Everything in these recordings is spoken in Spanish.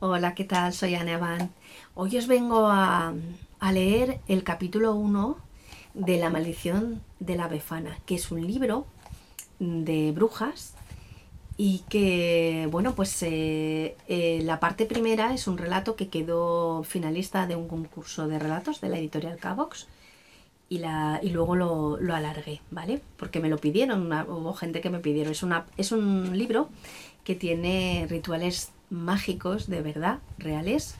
Hola, ¿qué tal? Soy Anne Van. Hoy os vengo a, a leer el capítulo 1 de La maldición de la befana, que es un libro de brujas y que, bueno, pues eh, eh, la parte primera es un relato que quedó finalista de un concurso de relatos de la editorial Cavox y, la, y luego lo, lo alargué, ¿vale? Porque me lo pidieron, hubo gente que me pidieron. Es, una, es un libro que tiene rituales mágicos de verdad, reales,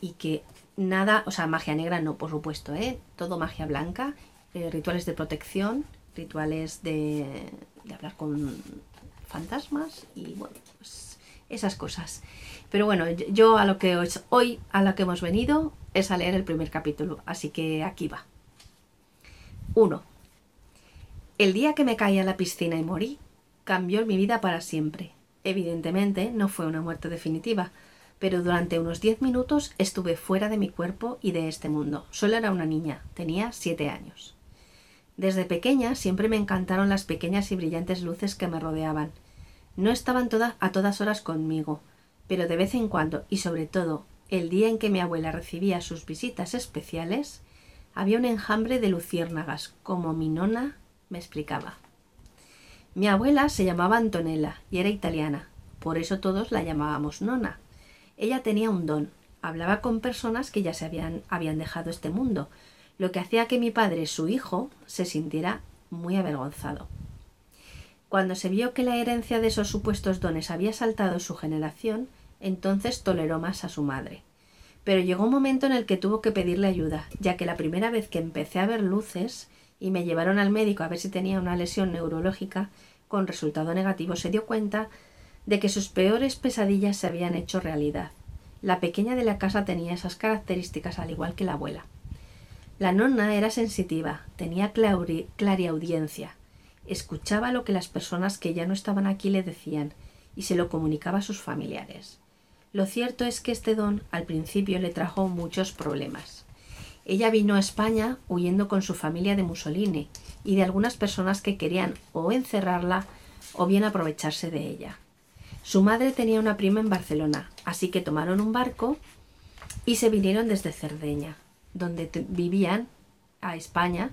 y que nada, o sea, magia negra no, por supuesto, ¿eh? todo magia blanca, eh, rituales de protección, rituales de, de, hablar con fantasmas y bueno, pues esas cosas. Pero bueno, yo a lo que hoy a lo que hemos venido es a leer el primer capítulo, así que aquí va. 1. El día que me caí a la piscina y morí, cambió mi vida para siempre. Evidentemente no fue una muerte definitiva, pero durante unos diez minutos estuve fuera de mi cuerpo y de este mundo. Solo era una niña, tenía siete años. Desde pequeña siempre me encantaron las pequeñas y brillantes luces que me rodeaban. No estaban todas a todas horas conmigo, pero de vez en cuando, y sobre todo el día en que mi abuela recibía sus visitas especiales, había un enjambre de luciérnagas, como mi nona me explicaba. Mi abuela se llamaba Antonella y era italiana, por eso todos la llamábamos nona. Ella tenía un don, hablaba con personas que ya se habían, habían dejado este mundo, lo que hacía que mi padre, su hijo, se sintiera muy avergonzado. Cuando se vio que la herencia de esos supuestos dones había saltado su generación, entonces toleró más a su madre. Pero llegó un momento en el que tuvo que pedirle ayuda, ya que la primera vez que empecé a ver luces, y me llevaron al médico a ver si tenía una lesión neurológica con resultado negativo, se dio cuenta de que sus peores pesadillas se habían hecho realidad. La pequeña de la casa tenía esas características al igual que la abuela. La nonna era sensitiva, tenía clariaudiencia, escuchaba lo que las personas que ya no estaban aquí le decían y se lo comunicaba a sus familiares. Lo cierto es que este don al principio le trajo muchos problemas. Ella vino a España huyendo con su familia de Mussolini y de algunas personas que querían o encerrarla o bien aprovecharse de ella. Su madre tenía una prima en Barcelona, así que tomaron un barco y se vinieron desde Cerdeña, donde vivían, a España,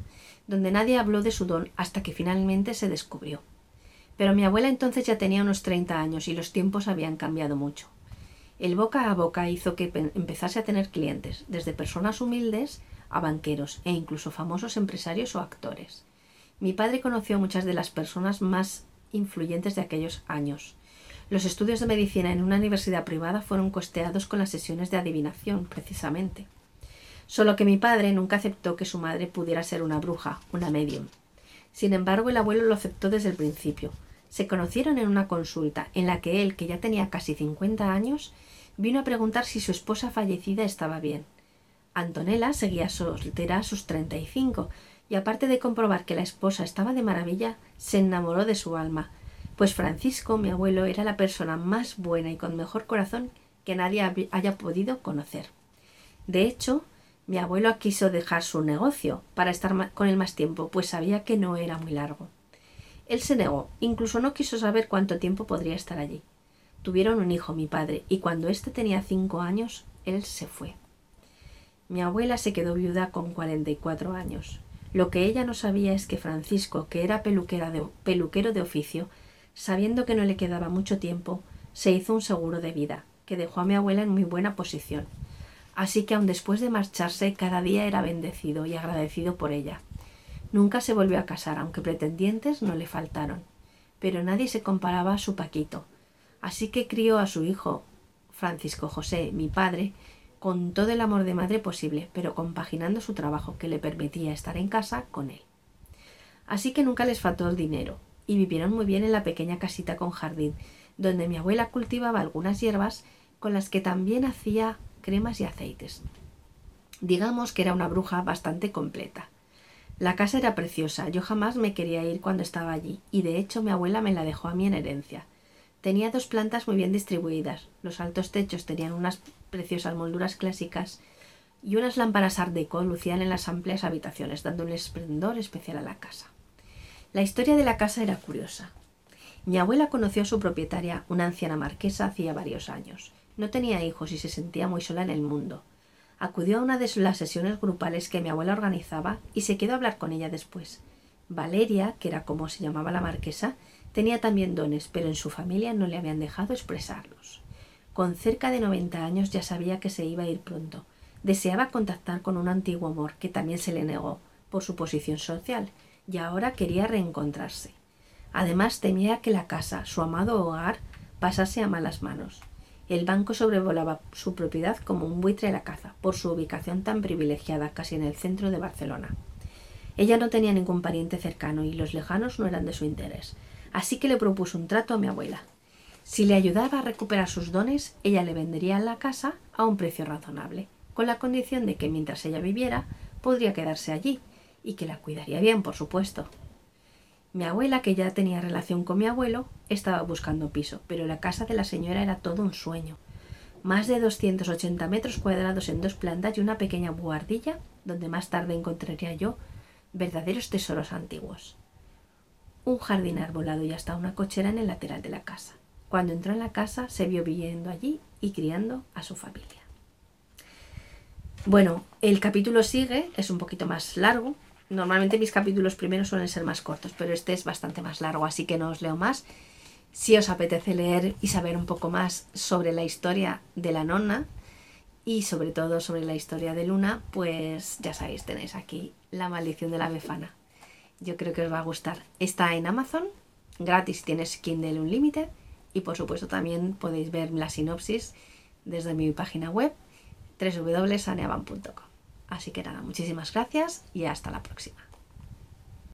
donde nadie habló de su don hasta que finalmente se descubrió. Pero mi abuela entonces ya tenía unos 30 años y los tiempos habían cambiado mucho. El boca a boca hizo que empezase a tener clientes, desde personas humildes a banqueros e incluso famosos empresarios o actores. Mi padre conoció a muchas de las personas más influyentes de aquellos años. Los estudios de medicina en una universidad privada fueron costeados con las sesiones de adivinación, precisamente. Solo que mi padre nunca aceptó que su madre pudiera ser una bruja, una medium. Sin embargo, el abuelo lo aceptó desde el principio. Se conocieron en una consulta en la que él, que ya tenía casi cincuenta años, vino a preguntar si su esposa fallecida estaba bien. Antonella seguía soltera a sus treinta y cinco, y aparte de comprobar que la esposa estaba de maravilla, se enamoró de su alma, pues Francisco, mi abuelo, era la persona más buena y con mejor corazón que nadie haya podido conocer. De hecho, mi abuelo quiso dejar su negocio para estar con él más tiempo, pues sabía que no era muy largo. Él se negó, incluso no quiso saber cuánto tiempo podría estar allí. Tuvieron un hijo, mi padre, y cuando éste tenía cinco años, él se fue. Mi abuela se quedó viuda con cuarenta y cuatro años. Lo que ella no sabía es que Francisco, que era de, peluquero de oficio, sabiendo que no le quedaba mucho tiempo, se hizo un seguro de vida, que dejó a mi abuela en muy buena posición. Así que aun después de marcharse, cada día era bendecido y agradecido por ella. Nunca se volvió a casar, aunque pretendientes no le faltaron. Pero nadie se comparaba a su Paquito, Así que crió a su hijo, Francisco José, mi padre, con todo el amor de madre posible, pero compaginando su trabajo que le permitía estar en casa con él. Así que nunca les faltó el dinero, y vivieron muy bien en la pequeña casita con jardín, donde mi abuela cultivaba algunas hierbas con las que también hacía cremas y aceites. Digamos que era una bruja bastante completa. La casa era preciosa, yo jamás me quería ir cuando estaba allí, y de hecho mi abuela me la dejó a mí en herencia. Tenía dos plantas muy bien distribuidas. Los altos techos tenían unas preciosas molduras clásicas y unas lámparas art deco lucían en las amplias habitaciones, dando un esplendor especial a la casa. La historia de la casa era curiosa. Mi abuela conoció a su propietaria, una anciana marquesa, hacía varios años. No tenía hijos y se sentía muy sola en el mundo. Acudió a una de las sesiones grupales que mi abuela organizaba y se quedó a hablar con ella después. Valeria, que era como se llamaba la marquesa, tenía también dones, pero en su familia no le habían dejado expresarlos. Con cerca de 90 años ya sabía que se iba a ir pronto. Deseaba contactar con un antiguo amor que también se le negó por su posición social y ahora quería reencontrarse. Además temía que la casa, su amado hogar, pasase a malas manos. El banco sobrevolaba su propiedad como un buitre a la caza, por su ubicación tan privilegiada casi en el centro de Barcelona. Ella no tenía ningún pariente cercano y los lejanos no eran de su interés, así que le propuso un trato a mi abuela. Si le ayudaba a recuperar sus dones, ella le vendería la casa a un precio razonable, con la condición de que mientras ella viviera, podría quedarse allí, y que la cuidaría bien, por supuesto. Mi abuela, que ya tenía relación con mi abuelo, estaba buscando piso, pero la casa de la señora era todo un sueño. Más de 280 metros cuadrados en dos plantas y una pequeña buhardilla, donde más tarde encontraría yo verdaderos tesoros antiguos. Un jardín arbolado y hasta una cochera en el lateral de la casa. Cuando entró en la casa se vio viviendo allí y criando a su familia. Bueno, el capítulo sigue, es un poquito más largo, Normalmente mis capítulos primeros suelen ser más cortos, pero este es bastante más largo, así que no os leo más. Si os apetece leer y saber un poco más sobre la historia de la nonna y sobre todo sobre la historia de Luna, pues ya sabéis, tenéis aquí La maldición de la befana. Yo creo que os va a gustar. Está en Amazon, gratis tienes Kindle Unlimited y por supuesto también podéis ver la sinopsis desde mi página web www.saneaban.com. Así que nada, muchísimas gracias y hasta la próxima.